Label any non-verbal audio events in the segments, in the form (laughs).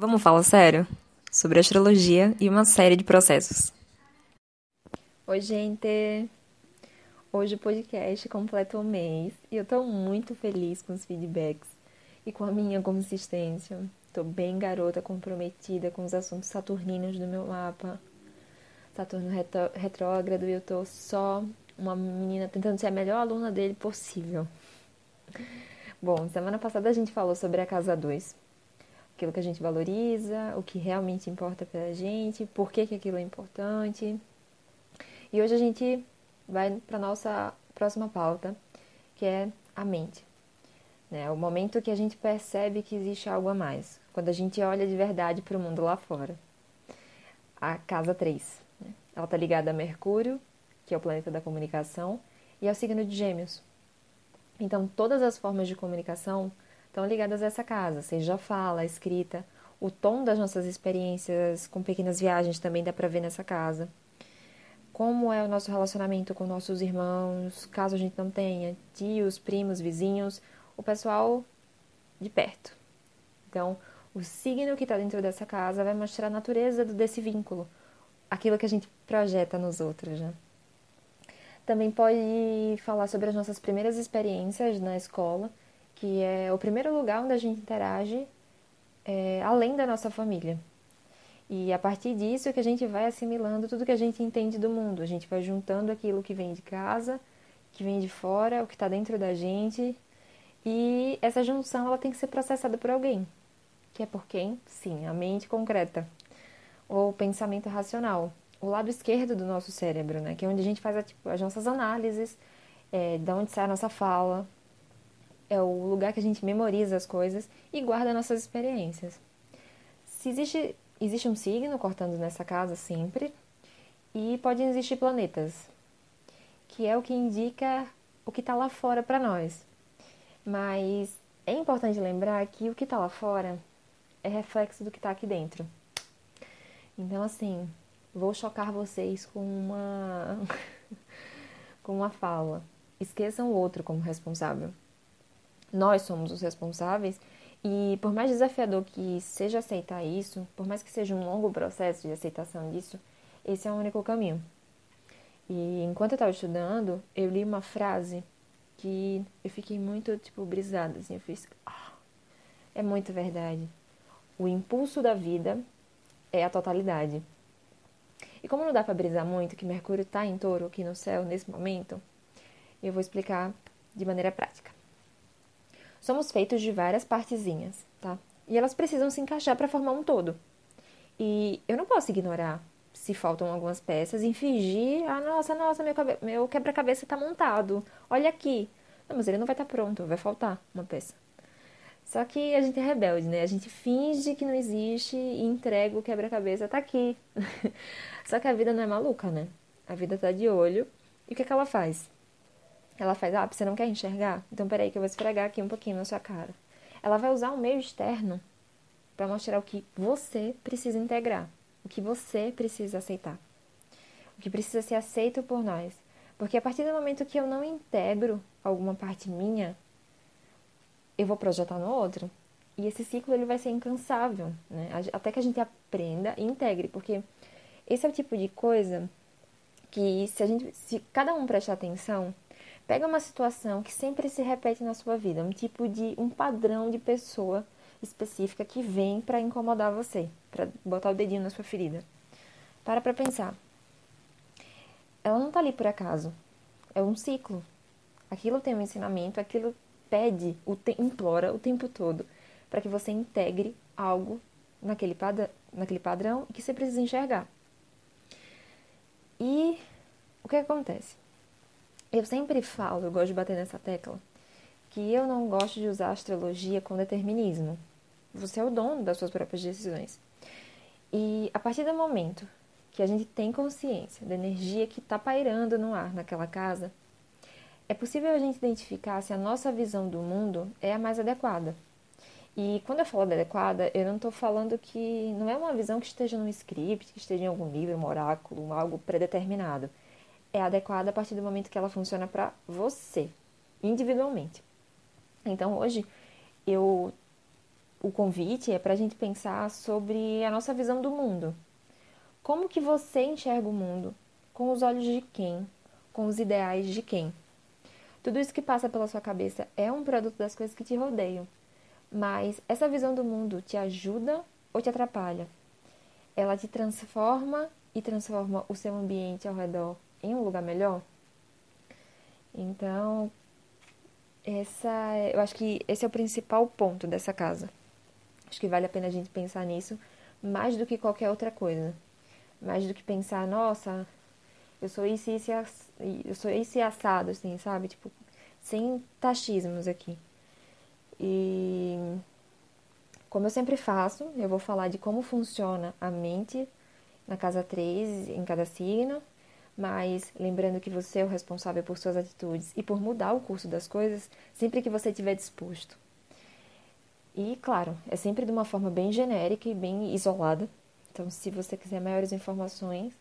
Vamos falar sério sobre astrologia e uma série de processos. Oi, gente! Hoje o podcast completa um mês e eu tô muito feliz com os feedbacks e com a minha consistência. Tô bem garota comprometida com os assuntos saturninos do meu mapa. Saturno retrógrado e eu tô só uma menina tentando ser a melhor aluna dele possível. Bom, semana passada a gente falou sobre a casa 2 aquilo que a gente valoriza, o que realmente importa pra gente, por que, que aquilo é importante. E hoje a gente vai para nossa próxima pauta, que é a mente. Né? O momento que a gente percebe que existe algo a mais, quando a gente olha de verdade para o mundo lá fora. A casa 3. Né? Ela está ligada a Mercúrio, que é o planeta da comunicação, e ao signo de Gêmeos. Então, todas as formas de comunicação estão ligadas a essa casa, seja a fala, a escrita, o tom das nossas experiências com pequenas viagens também dá para ver nessa casa. Como é o nosso relacionamento com nossos irmãos, caso a gente não tenha tios, primos, vizinhos, o pessoal de perto. Então, o signo que está dentro dessa casa vai mostrar a natureza desse vínculo, aquilo que a gente projeta nos outros, né? Também pode falar sobre as nossas primeiras experiências na escola que é o primeiro lugar onde a gente interage é, além da nossa família. E a partir disso é que a gente vai assimilando tudo que a gente entende do mundo. A gente vai juntando aquilo que vem de casa, que vem de fora, o que está dentro da gente. E essa junção ela tem que ser processada por alguém. Que é por quem? Sim, a mente concreta. Ou o pensamento racional. O lado esquerdo do nosso cérebro, né? Que é onde a gente faz tipo, as nossas análises, é, de onde sai a nossa fala, é o lugar que a gente memoriza as coisas e guarda nossas experiências. Se existe, existe um signo cortando nessa casa sempre, e podem existir planetas, que é o que indica o que está lá fora para nós. Mas é importante lembrar que o que está lá fora é reflexo do que está aqui dentro. Então, assim, vou chocar vocês com uma (laughs) com uma fala. Esqueçam o outro como responsável. Nós somos os responsáveis e por mais desafiador que seja aceitar isso, por mais que seja um longo processo de aceitação disso, esse é o único caminho. E enquanto eu estava estudando, eu li uma frase que eu fiquei muito, tipo, brisada, assim, eu fiz, ah, é muito verdade. O impulso da vida é a totalidade. E como não dá para brisar muito que Mercúrio está em touro aqui no céu nesse momento, eu vou explicar de maneira prática. Somos feitos de várias partezinhas, tá? E elas precisam se encaixar para formar um todo. E eu não posso ignorar se faltam algumas peças e fingir, ah, nossa, nossa, meu, meu quebra-cabeça está montado. Olha aqui. Não, mas ele não vai estar tá pronto, vai faltar uma peça. Só que a gente é rebelde, né? A gente finge que não existe e entrega o quebra-cabeça, tá aqui. (laughs) Só que a vida não é maluca, né? A vida tá de olho. E o que, é que ela faz? Ela faz, ah, você não quer enxergar? Então peraí que eu vou esfregar aqui um pouquinho na sua cara. Ela vai usar um meio externo para mostrar o que você precisa integrar, o que você precisa aceitar, o que precisa ser aceito por nós. Porque a partir do momento que eu não integro alguma parte minha, eu vou projetar no outro. E esse ciclo ele vai ser incansável, né? Até que a gente aprenda e integre, porque esse é o tipo de coisa que se a gente, se cada um prestar atenção, Pega uma situação que sempre se repete na sua vida, um tipo de um padrão de pessoa específica que vem para incomodar você, para botar o dedinho na sua ferida. Para para pensar. Ela não está ali por acaso. É um ciclo. Aquilo tem um ensinamento, aquilo pede, o te, implora o tempo todo para que você integre algo naquele, padrão, naquele padrão que você precisa enxergar. E o que acontece? Eu sempre falo, eu gosto de bater nessa tecla, que eu não gosto de usar astrologia com determinismo. Você é o dono das suas próprias decisões. E a partir do momento que a gente tem consciência da energia que está pairando no ar naquela casa, é possível a gente identificar se a nossa visão do mundo é a mais adequada. E quando eu falo de adequada, eu não estou falando que não é uma visão que esteja no script, que esteja em algum livro, um oráculo, algo predeterminado é adequada a partir do momento que ela funciona para você, individualmente. Então hoje eu o convite é para a gente pensar sobre a nossa visão do mundo. Como que você enxerga o mundo? Com os olhos de quem? Com os ideais de quem? Tudo isso que passa pela sua cabeça é um produto das coisas que te rodeiam. Mas essa visão do mundo te ajuda ou te atrapalha? Ela te transforma e transforma o seu ambiente ao redor em um lugar melhor? Então, essa, eu acho que esse é o principal ponto dessa casa. Acho que vale a pena a gente pensar nisso mais do que qualquer outra coisa. Mais do que pensar, nossa, eu sou isso, isso, eu sou esse assado, assim, sabe? Tipo, sem taxismos aqui. E como eu sempre faço, eu vou falar de como funciona a mente na casa 3, em cada signo, mas lembrando que você é o responsável por suas atitudes e por mudar o curso das coisas sempre que você estiver disposto. E, claro, é sempre de uma forma bem genérica e bem isolada. Então, se você quiser maiores informações,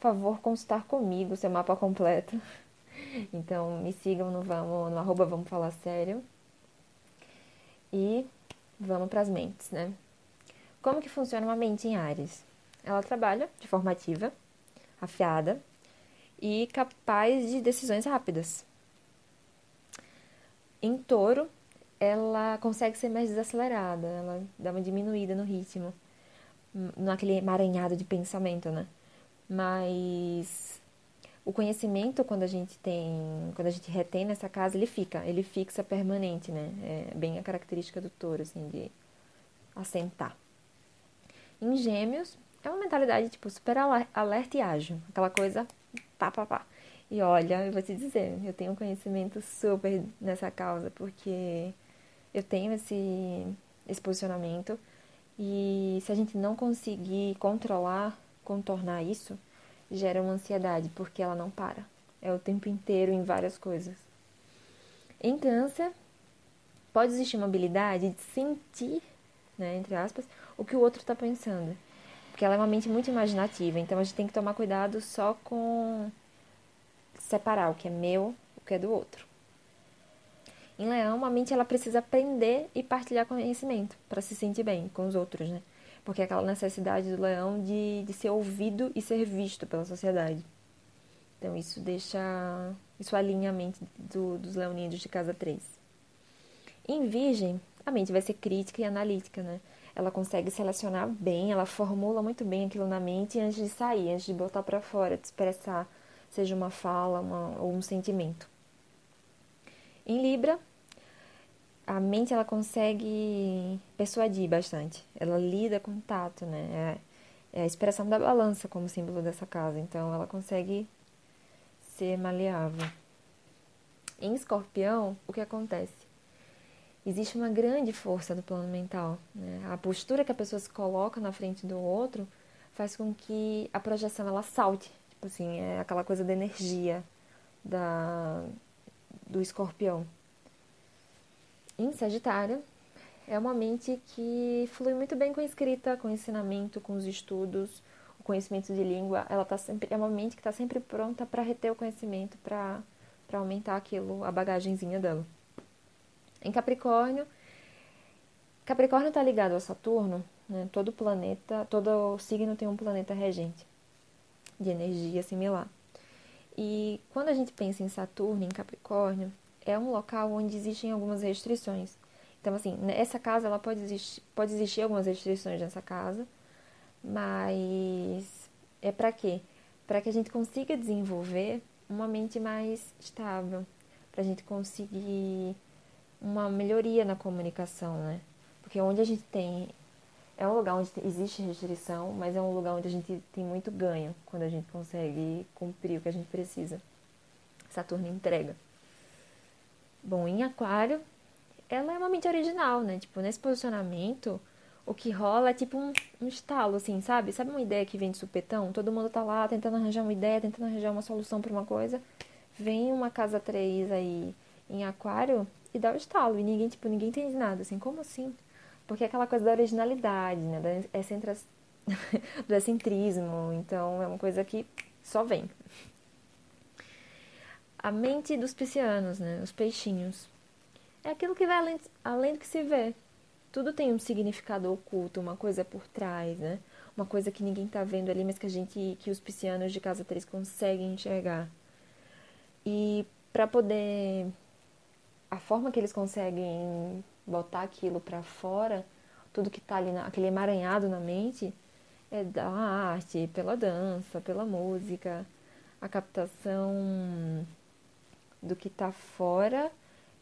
favor, consultar comigo seu mapa completo. (laughs) Então, me sigam no, vamos, no arroba Vamos Falar Sério. E vamos para as mentes, né? Como que funciona uma mente em Ares? Ela trabalha de forma ativa, afiada, e capaz de decisões rápidas. Em touro, ela consegue ser mais desacelerada, ela dá uma diminuída no ritmo, naquele emaranhado de pensamento, né? Mas o conhecimento, quando a gente tem, quando a gente retém nessa casa, ele fica, ele fixa permanente, né? É bem a característica do touro, assim, de assentar. Em gêmeos, é uma mentalidade, tipo, super alerta e ágil. Aquela coisa pá, pá, pá. E olha, eu vou te dizer, eu tenho um conhecimento super nessa causa, porque eu tenho esse, esse posicionamento e se a gente não conseguir controlar, contornar isso, gera uma ansiedade, porque ela não para. É o tempo inteiro em várias coisas. Em câncer, pode existir uma habilidade de sentir, né, entre aspas, o que o outro está pensando. Porque ela é uma mente muito imaginativa, então a gente tem que tomar cuidado só com separar o que é meu, o que é do outro. Em leão, a mente ela precisa aprender e partilhar conhecimento para se sentir bem com os outros, né? Porque é aquela necessidade do leão de, de ser ouvido e ser visto pela sociedade. Então, isso deixa. Isso alinha a mente do, dos leoninos de casa 3. Em Virgem, a mente vai ser crítica e analítica, né? ela consegue selecionar bem, ela formula muito bem aquilo na mente antes de sair, antes de botar para fora, de expressar, seja uma fala uma, ou um sentimento. Em Libra, a mente ela consegue persuadir bastante. Ela lida com tato, né? É, é a expressão da balança como símbolo dessa casa. Então, ela consegue ser maleável. Em Escorpião, o que acontece? Existe uma grande força do plano mental. Né? A postura que a pessoa se coloca na frente do outro faz com que a projeção ela salte. Tipo assim, é aquela coisa da energia da, do escorpião. Em Sagitário, é uma mente que flui muito bem com a escrita, com o ensinamento, com os estudos, o conhecimento de língua. Ela tá sempre, é uma mente que está sempre pronta para reter o conhecimento, para aumentar aquilo, a bagagenzinha dela. Em Capricórnio, Capricórnio está ligado a Saturno, né? todo planeta, todo signo tem um planeta regente de energia similar. E quando a gente pensa em Saturno, em Capricórnio, é um local onde existem algumas restrições. Então, assim, essa casa, ela pode existir, pode existir algumas restrições nessa casa, mas é para quê? Para que a gente consiga desenvolver uma mente mais estável, para a gente conseguir uma melhoria na comunicação, né? Porque onde a gente tem. É um lugar onde existe restrição, mas é um lugar onde a gente tem muito ganho quando a gente consegue cumprir o que a gente precisa. Saturno entrega. Bom, em Aquário, ela é uma mente original, né? Tipo, nesse posicionamento, o que rola é tipo um, um estalo, assim, sabe? Sabe uma ideia que vem de supetão? Todo mundo tá lá tentando arranjar uma ideia, tentando arranjar uma solução para uma coisa. Vem uma casa 3 aí em Aquário e dá o estalo. E ninguém, tipo, ninguém entende nada, assim, como assim? Porque é aquela coisa da originalidade, né? (laughs) do excentrismo. Então, é uma coisa que só vem. A mente dos piscianos, né? Os peixinhos. É aquilo que vai além, além do que se vê. tudo tem um significado oculto, uma coisa por trás, né? Uma coisa que ninguém tá vendo ali, mas que a gente, que os piscianos de casa 3 conseguem enxergar. E para poder a forma que eles conseguem botar aquilo para fora, tudo que tá ali, na, aquele emaranhado na mente, é da arte, pela dança, pela música, a captação do que tá fora,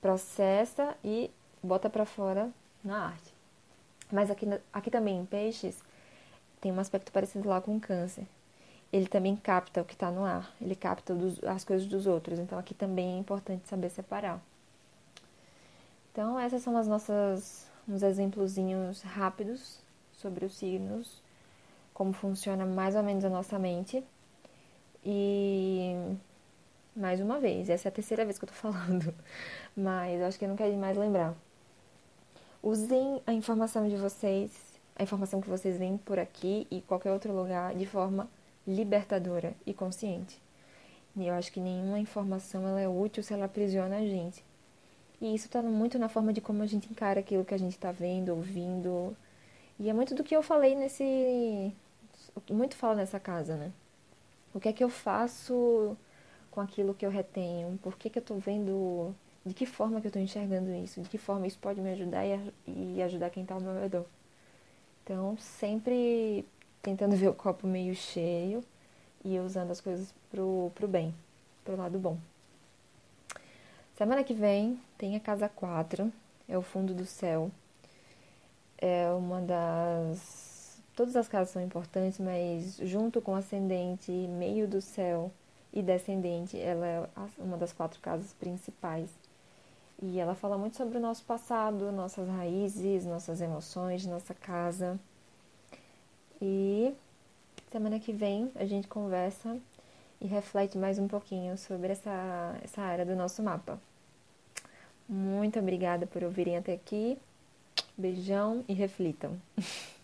processa e bota para fora na arte. Mas aqui, aqui também em peixes tem um aspecto parecido lá com câncer. Ele também capta o que está no ar, ele capta dos, as coisas dos outros. Então aqui também é importante saber separar. Então essas são as nossas uns exemplozinhos rápidos sobre os signos, como funciona mais ou menos a nossa mente. E mais uma vez, essa é a terceira vez que eu tô (laughs) falando, mas acho que não quero mais lembrar. Usem a informação de vocês, a informação que vocês veem por aqui e qualquer outro lugar de forma libertadora e consciente. E eu acho que nenhuma informação ela é útil se ela aprisiona a gente. E isso está muito na forma de como a gente encara aquilo que a gente está vendo, ouvindo. E é muito do que eu falei nesse. Muito falo nessa casa, né? O que é que eu faço com aquilo que eu retenho? Por que, que eu estou vendo de que forma que eu estou enxergando isso, de que forma isso pode me ajudar e, ajudar quem está ao meu redor. Então, sempre tentando ver o copo meio cheio e usando as coisas pro, pro bem, pro lado bom. Semana que vem tem a casa 4, é o fundo do céu. É uma das. Todas as casas são importantes, mas junto com ascendente, meio do céu e descendente, ela é uma das quatro casas principais e ela fala muito sobre o nosso passado, nossas raízes, nossas emoções, nossa casa. E semana que vem a gente conversa e reflete mais um pouquinho sobre essa, essa área do nosso mapa. Muito obrigada por ouvirem até aqui. Beijão e reflitam. (laughs)